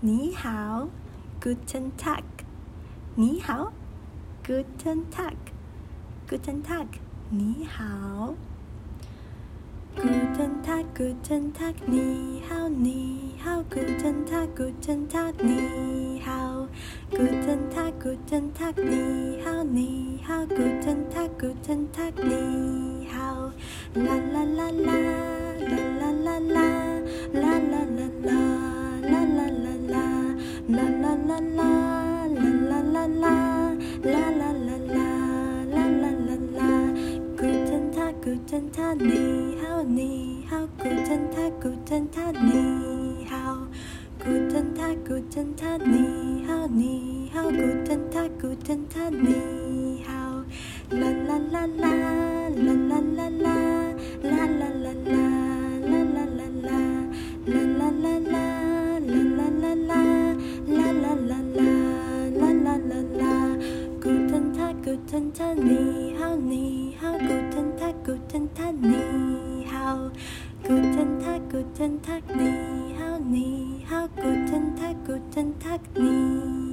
你好，Guten Tag，你好，Guten Tag，Guten Tag，你好，Guten Tag，Guten Tag，你好，你好，Guten Tag，Guten Tag，你好，Guten Tag，Guten Tag，你好，你好，Guten Tag，Guten Tag，你好，啦啦啦啦，啦啦啦啦啦，啦啦啦啦，啦啦啦啦，啦啦啦啦。Guten Tag，Guten Tag，你好，你好，Guten Tag，Guten Tag，你好，Guten Tag，Guten Tag，你好，你好，Guten Tag，Guten Tag，你好。good turn tack, good turn tack, 你好你好, good turn tack, good turn tack, 你好, good turn tack, good turn tack, 你好你好, good turn tack, good turn tack, 你好.